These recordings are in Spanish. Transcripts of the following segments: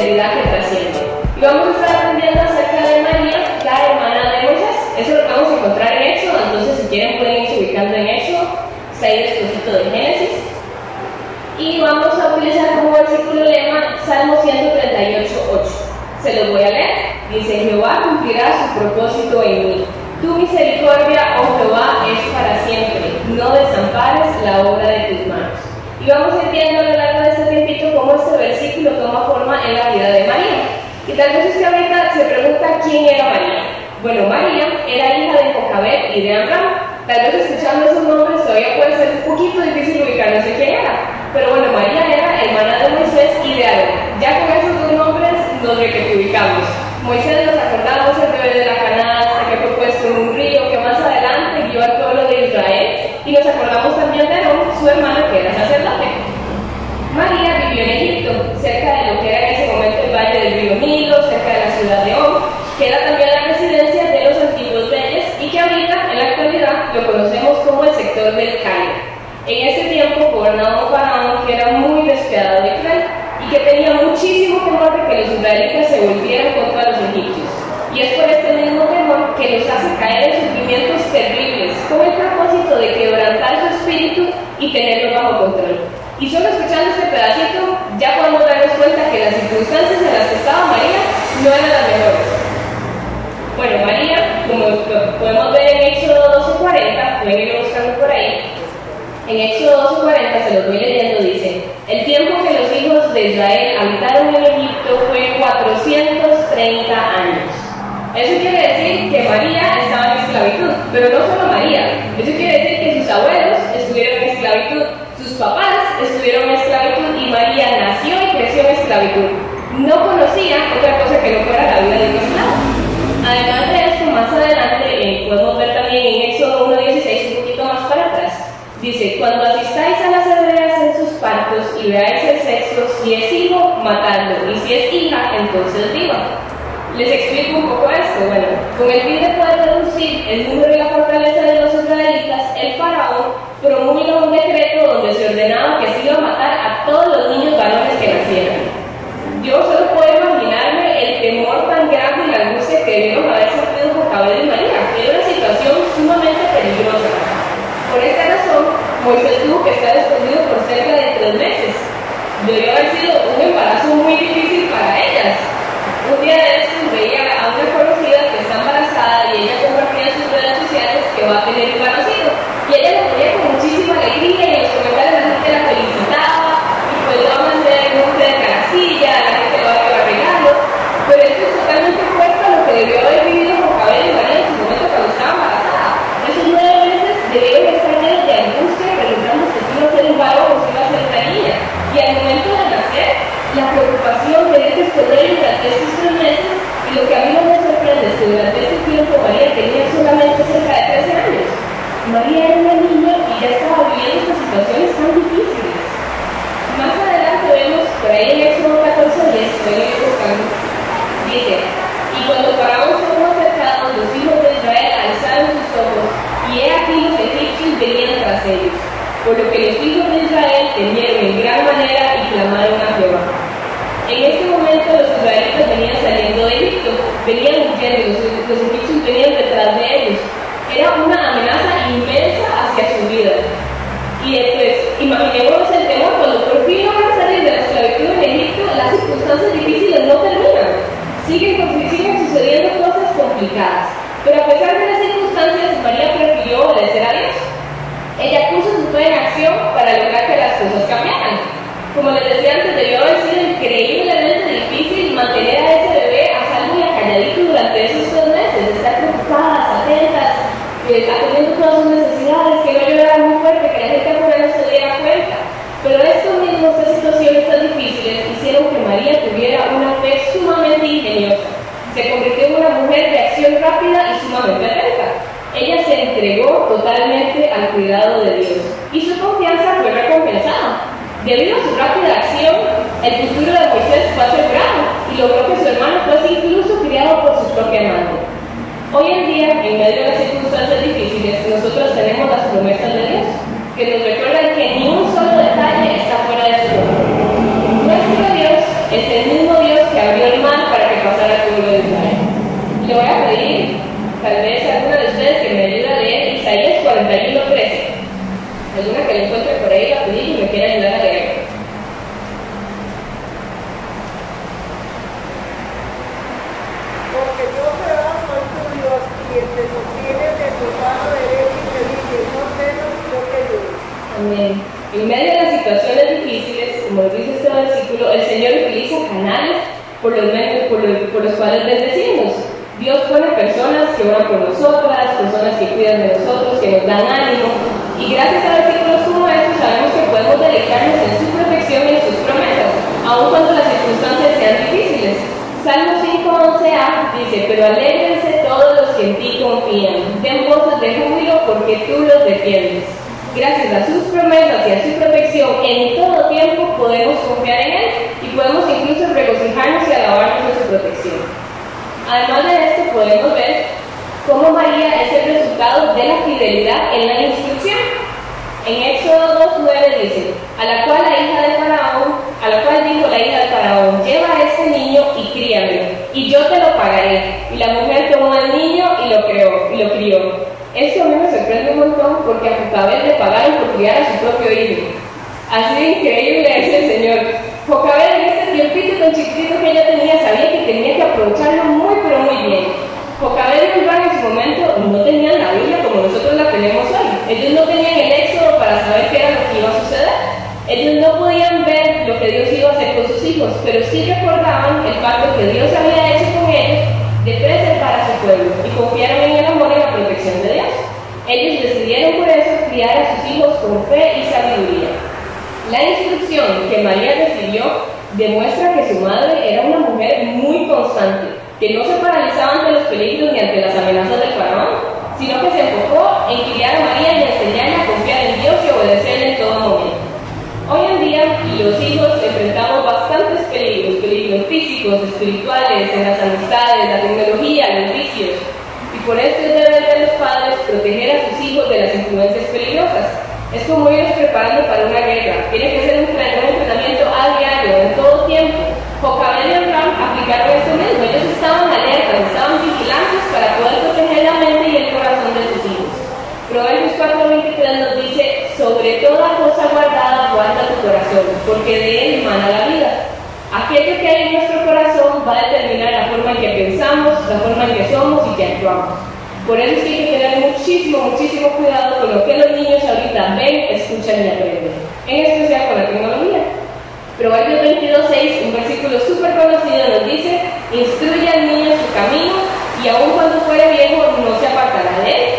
eternidad que trasciende. Y vamos a estar aprendiendo acerca de María, la hermana de Moisés. Eso lo podemos encontrar en Éxodo, entonces si quieren pueden irse ubicando en Éxodo, está ahí de Génesis. Y vamos a utilizar como versículo lema Salmo 138, 8. Se los voy a leer. Dice, Jehová cumplirá su propósito en mí. Tu misericordia, oh Jehová, es para siempre. No desampares la obra de tus manos. Y vamos a lo largo cómo este versículo toma forma en la vida de María. Y tal vez usted ahorita se pregunta quién era María. Bueno, María era hija de Jocabet y de Abraham. Tal vez escuchando esos nombres todavía puede ser un poquito difícil ubicarse quién era. Pero bueno, María era hermana de Moisés y de Aarón. Ya con esos dos nombres nos ubicamos. Moisés nos acordamos el bebé de la canasta que fue puesto en un río que más adelante guió al pueblo de Israel y nos acordamos también de Aarón, su hermano que era sacerdote. María Egipto, cerca de lo que era en ese momento el valle del río Nilo, cerca de la ciudad de On, que era también la residencia de los antiguos reyes y que ahorita, en la actualidad, lo conocemos como el sector del Cairo. En ese tiempo gobernaba un faraón que era muy despiadado y cruel y que tenía muchísimo temor de que los israelitas se volvieran contra los egipcios. Y es por este mismo temor que los hace caer en sufrimientos terribles, con el propósito de quebrantar su espíritu y tenerlo bajo control. Y solo escuchando este pedacito, ya podemos darnos cuenta que las circunstancias en las que estaba María no eran las mejores. Bueno, María, como podemos ver en Éxodo 12:40, pueden ir buscando por ahí, en Éxodo 12:40 se los voy leyendo, dice, el tiempo que los hijos de Israel habitaron en Egipto fue 430 años. Eso quiere decir que María estaba en esclavitud, pero no solo María. Eso quiere decir que sus abuelos estuvieron en esclavitud, sus papás estuvieron en esclavitud y María nació y creció en esclavitud. No conocía otra cosa que no fuera la vida de esclavo. Además de esto, más adelante eh, podemos ver también en Éxodo 1.16, un poquito más para atrás, dice, cuando asistáis a las hebreas en sus partos y veáis el sexo, si es hijo, matadlo, y si es hija, entonces viva. Les explico un poco esto. Bueno, con el fin de poder reducir el número y la fortaleza de los israelitas, el faraón promulga un decreto donde se ordenaba que se iba a matar a todos los niños varones que nacieran. Yo solo puedo imaginarme el temor tan grande y la que debieron haber sentido por cabeza y María. Era una situación sumamente peligrosa. Por esta razón, Moisés tuvo que estar escondido por cerca de tres meses. Debió haber sido un embarazo muy difícil para ellas. Un día de estos veía a una conocida que está embarazada y ella compartía en sus redes sociales que va a tener un conocido. Y ella lo tenía con muchísima alegría y en los comentarios la gente la felicitaba y pues le vamos a hacer un té de caracilla, la gente le va a llevar regalos. Pero esto es totalmente opuesto a lo que debió haber vivido con Cabello y María en su momento cuando estaba embarazada. Esos nueve meses debieron estar llenos de angustia preguntando si iba a ser un varón o si iba a ser una niña. Y al momento de nacer, la preocupación durante estos meses y lo que a mí no me sorprende es que durante ese tiempo María tenía solamente cerca de 13 años. María era una niña y ya estaba viviendo estas situaciones tan difíciles. Más adelante vemos por ahí en Éxodo 14, 10, pueden buscando, dice, y cuando Faraón estuvo acercados, los hijos de Israel alzaron sus ojos, y he aquí los egipcios venían tras ellos por lo que los hijos de Israel temieron en gran manera y clamaron a Jehová. En este momento los israelitas venían saliendo de Egipto, venían huyendo, los, los egipcios venían detrás de ellos. Era una amenaza inmensa hacia su vida. Y después, imaginémonos el temor, cuando por fin a salir de la esclavitud en Egipto, las circunstancias difíciles no terminan. Siguen, siguen sucediendo cosas complicadas. Pero a pesar de las circunstancias, María prefirió obedecer a Dios. Ella puso su fe en acción para lograr que las cosas cambiaran. Como les decía antes, debió haber sido increíblemente difícil mantener a ese bebé a salvo y acalladito durante esos dos meses, estar preocupadas, atentas, pues, atendiendo todas sus necesidades, que no llorara muy fuerte, que la gente afuera no se diera cuenta. Pero estos mismos, estas situaciones tan difíciles, hicieron que María tuviera una fe sumamente ingeniosa. Se convirtió en una mujer de acción rápida y sumamente atenta. Ella se entregó totalmente al cuidado de Dios y su confianza fue recompensada. cuenta que la encuentre por ahí rapidito y me quiera ayudar a leer. Porque yo Jehová soy tu Dios, quien te sostiene de tu mano derecha y te dice, no temas, yo te ayudo. Amén. En medio de las situaciones difíciles, como dice este versículo, el Señor utiliza canales por los, por los, por los cuales bendecimos. Dios pone personas que oran por nosotras, personas que cuidan de nosotros, que nos dan ánimo. Y gracias a podemos deleitarnos en su protección y en sus promesas, aun cuando las circunstancias sean difíciles. Salmo 5.11a dice, pero alégrense todos los que en ti confían, den voces de júbilo porque tú los defiendes. Gracias a sus promesas y a su protección, en todo tiempo podemos confiar en Él y podemos incluso regocijarnos y alabarnos de su protección. Además de esto, podemos ver cómo María es el resultado de la fidelidad en la instrucción. En Éxodo 2.9 dice, a la cual la hija de Faraón, a la cual dijo la hija de Faraón, lleva a este niño y críame, y yo te lo pagaré. Y la mujer tomó al niño y lo creó, y lo crió. Esto a mí me sorprende un montón porque a Jocabel le pagaron por criar a su propio hijo. Así de increíble es el Señor. Jocabel en ese tiempito tan chiquitito que ella tenía sabía que tenía que aprovecharlo muy pero muy bien. Jocabel y Iván en su momento no tenían la Biblia como nosotros la tenemos hoy. Ellos no tenían el éxodo para saber qué era lo que iba a suceder. Ellos no podían ver lo que Dios iba a hacer con sus hijos, pero sí recordaban el pacto que Dios había hecho con ellos de preservar a su pueblo y confiaron en el amor y la protección de Dios. Ellos decidieron por eso criar a sus hijos con fe y sabiduría. La instrucción que María recibió demuestra que su madre era una mujer muy constante, que no se ni ante las amenazas del faraón, sino que se enfocó en criar a María y enseñarle a confiar en Dios y obedecerle en todo momento. Hoy en día los hijos enfrentamos bastantes peligros, peligros físicos, espirituales, en las amistades, la tecnología, los vicios. Y por eso es deber de los padres proteger a sus hijos de las influencias peligrosas. Es como irlos preparando para una guerra. Tiene que ser un, entrenamiento a diario, en todo tiempo. Jocabel y Abraham aplicaron esto mismo. Ellos estaban alertas, estaban vigilantes para poder proteger la mente y el corazón de sus hijos. Proverbios 4:23 nos dice, sobre toda cosa guardada guarda tu corazón, porque de él emana la vida. Aquello que hay en nuestro corazón va a determinar la forma en que pensamos, la forma en que somos y que actuamos. Por eso es que hay que tener muchísimo, muchísimo cuidado con lo que los niños ahorita ven, escuchan y aprenden, en especial con la tecnología. Proverbios 22.6, un versículo súper conocido, nos dice, instruye al niño su camino y aun cuando fuere viejo no se apartará de él.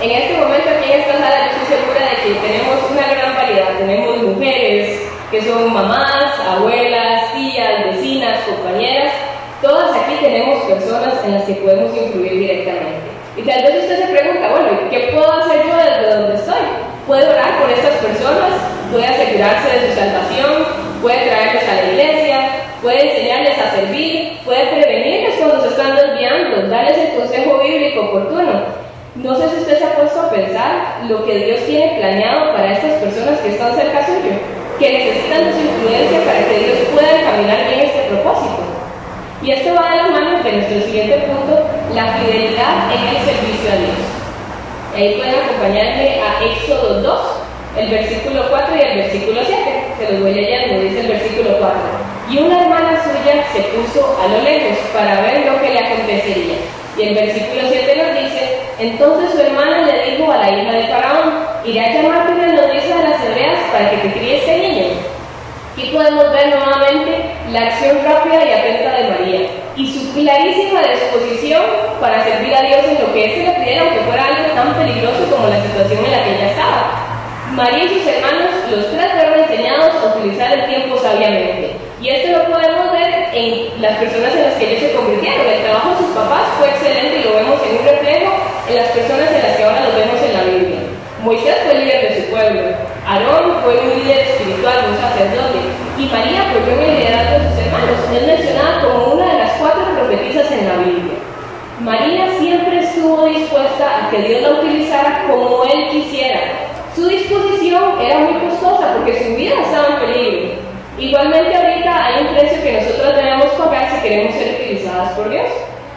En este momento aquí en esta sala yo estoy segura de que tenemos una gran variedad. Tenemos mujeres que son mamás, abuelas, tías, vecinas, compañeras. Tenemos personas en las que podemos influir directamente. Y tal vez usted se pregunta, bueno, ¿qué puedo hacer yo desde donde estoy? Puede orar por estas personas, puede asegurarse de su salvación, puede traerles a la iglesia, puede enseñarles a servir, puede prevenirles cuando se están desviando, darles el consejo bíblico oportuno. No sé si usted se ha puesto a pensar lo que Dios tiene planeado para estas personas que están cerca suyo, que necesitan de su influencia para que Dios pueda caminar bien este propósito. Y esto va de la mano de nuestro siguiente punto, la fidelidad en el servicio a Dios. Ahí pueden acompañarme a Éxodo 2, el versículo 4 y el versículo 7. Se los voy leyendo, dice el versículo 4. Y una hermana suya se puso a lo lejos para ver lo que le acontecería. Y el versículo 7 nos dice, entonces su hermana le dijo a la hija de Faraón, iré a llamarte una noticia de las hebreas para que te críe este niño. Aquí podemos ver nuevamente la acción rápida y atenta de María y su clarísima disposición para servir a Dios en lo que éste le pidiera, aunque fuera algo tan peligroso como la situación en la que ella estaba. María y sus hermanos, los tres fueron enseñados a utilizar el tiempo sabiamente. Y esto lo podemos ver en las personas en las que ellos se convirtieron. El trabajo de sus papás fue excelente y lo vemos en un reflejo en las personas en las que ahora los vemos en la Biblia. Moisés fue líder de su pueblo, Aarón fue un líder espiritual, un sacerdote, y María apoyó en el liderazgo de sus hermanos. Es mencionada como una de las cuatro profetizas en la Biblia. María siempre estuvo dispuesta a que Dios la utilizara como Él quisiera, su disposición era muy costosa porque su vida estaba en peligro. Igualmente ahorita hay un precio que nosotros debemos pagar si queremos ser utilizadas por Dios.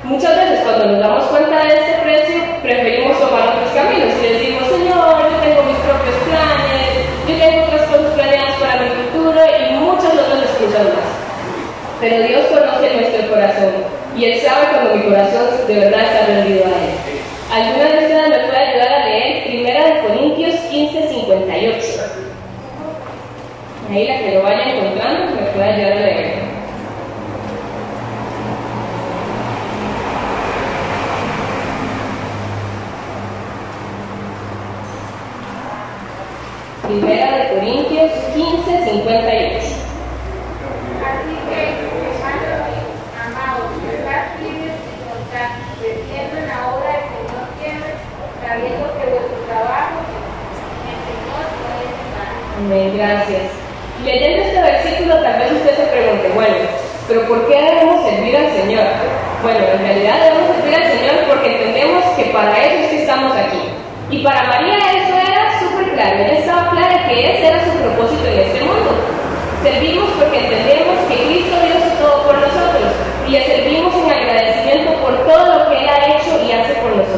Muchas veces cuando nos damos cuenta de este precio, preferimos tomar otros caminos y decimos, Señor, yo tengo mis propios planes, yo tengo otras cosas planeadas para mi futuro y muchas Pero Dios conoce nuestro corazón y Él sabe cuando mi corazón de verdad está rendido a Él. ¿Alguna de ustedes me puede ayudar a leer Primera de Corintios 15, 58? Ahí la que lo vaya encontrando me puede ayudar a leer. Primera de Corintios 15, 58. Así que, hermanos amados, estad firmes y constantes, creciendo en la obra del Señor siempre, sabiendo que vuestro trabajo en Señor no es vano. Amén, gracias. Leyendo este versículo, tal vez usted se pregunte, bueno, pero ¿por qué debemos servir al Señor? Bueno, en realidad debemos servir al Señor porque entendemos que para eso es que estamos aquí. Y para María eso era súper claro, ella estaba clara que ese era su propósito en este mundo. Servimos porque entendemos que Cristo dio su todo por nosotros y le servimos en agradecimiento por todo lo que Él ha hecho y hace por nosotros.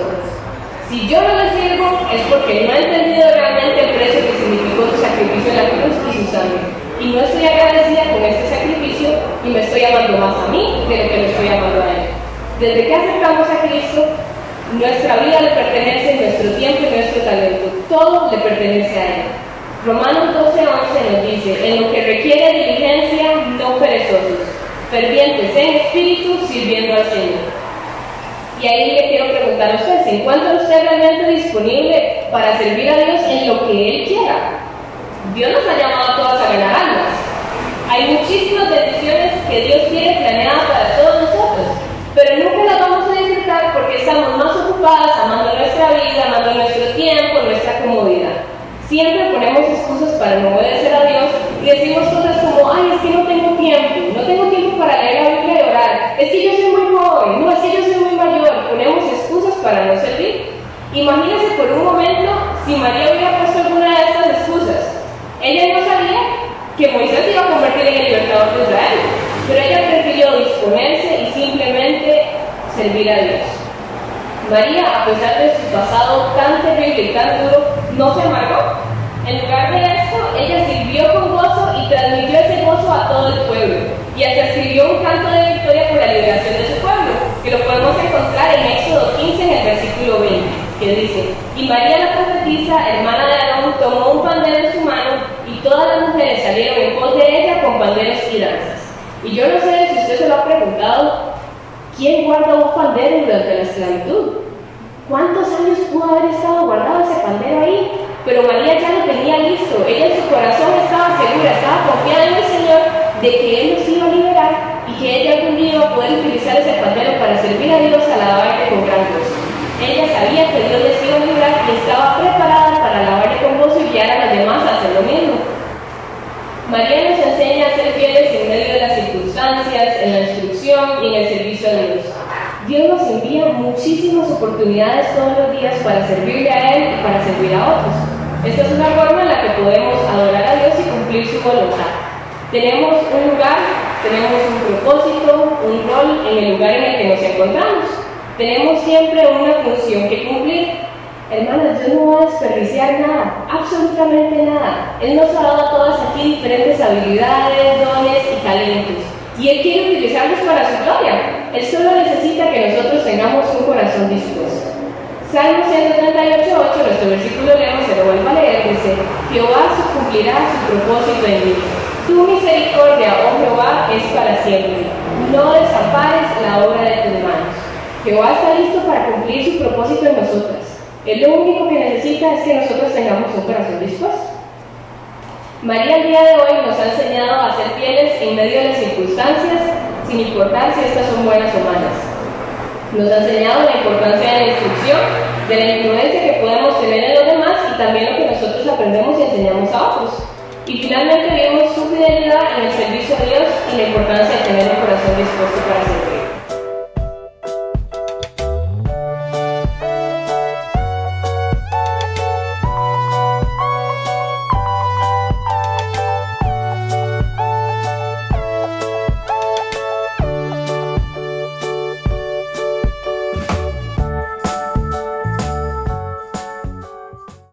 Si yo no le sirvo es porque no he entendido realmente el precio que significó su sacrificio en la cruz y su sangre. Y no estoy agradecida con este sacrificio y me estoy amando más a mí de lo que le estoy amando a Él. Desde que aceptamos a Cristo, nuestra vida le pertenece, nuestro tiempo y nuestro talento. Todo le pertenece a Él. Romanos 12, 11 nos dice, en lo que requiere diligencia, no perezosos, fervientes en espíritu, sirviendo al Señor. Y ahí le quiero preguntar a usted, ¿se encuentra usted realmente disponible para servir a Dios en lo que Él quiera? Dios nos ha llamado a todas a ganar almas. Hay muchísimas decisiones que Dios tiene planeadas para todos nosotros, pero nunca las vamos a disfrutar porque estamos más ocupadas amando nuestra vida, amando nuestro tiempo, nuestra comodidad. Siempre ponemos excusas para no obedecer a Dios y decimos cosas como, ay, es que no tengo tiempo, no tengo tiempo para leer la Biblia y orar, es que yo soy muy joven, no, es que yo soy muy mayor, ponemos excusas para no servir. Imagínense por un momento si María hubiera puesto alguna de estas excusas. Ella no sabía que Moisés iba a convertir en el libertador de Israel, pero ella prefirió disponerse y simplemente servir a Dios. María, a pesar de su pasado tan terrible y tan duro, no se amargó. En lugar de esto, ella sirvió con gozo y transmitió ese gozo a todo el pueblo. Y hasta escribió un canto de victoria por la liberación de su pueblo, que lo podemos encontrar en Éxodo 15 en el versículo 20, dice, y María la profetisa, hermana de Aarón, tomó un pandero en su mano y todas las mujeres salieron en pos de ella con panderos y danzas. Y yo no sé si usted se lo ha preguntado, ¿quién guarda un pandero durante la esclavitud? ¿Cuántos años pudo haber estado guardado ese pandero ahí? Pero María ya lo tenía listo. Ella en su corazón estaba segura, estaba confiada en el Señor de que Él nos iba a liberar y que ella algún día iba poder utilizar ese pandero para servir a Dios alabarle con gran. Ella sabía que Dios les iba a librar y estaba preparada para alabarle con gozo y guiar a los demás a hacer lo mismo. María nos enseña a ser fieles en medio de las circunstancias, en la instrucción y en el servicio a Dios. Dios nos envía muchísimas oportunidades todos los días para servirle a Él y para servir a otros. Esta es una forma en la que podemos adorar a Dios y cumplir su voluntad. Tenemos un lugar, tenemos un propósito, un rol en el lugar en el que nos encontramos. Tenemos siempre una función que cumplir. Hermanos, Dios no va a desperdiciar nada, absolutamente nada. Él nos ha dado a todas aquí diferentes habilidades, dones y talentos. Y Él quiere utilizarlos para su gloria. Él solo necesita que nosotros tengamos un corazón dispuesto. Salmo 138, 8, nuestro versículo leemos, se lo vuelvo a leer, dice, Jehová cumplirá su propósito en mí. Tu misericordia, oh Jehová, es para siempre. No desampares la obra de tus manos. Jehová está listo para cumplir su propósito en nosotras. Él lo único que necesita es que nosotros tengamos un corazón dispuesto. María el día de hoy nos ha enseñado a ser fieles en medio de las circunstancias, sin importar si estas son buenas o malas. Nos ha enseñado la importancia de la instrucción, de la influencia que podemos tener en los demás y también lo que nosotros aprendemos y enseñamos a otros. Y finalmente vimos su fidelidad en el servicio a Dios y la importancia de tener un corazón dispuesto para servir.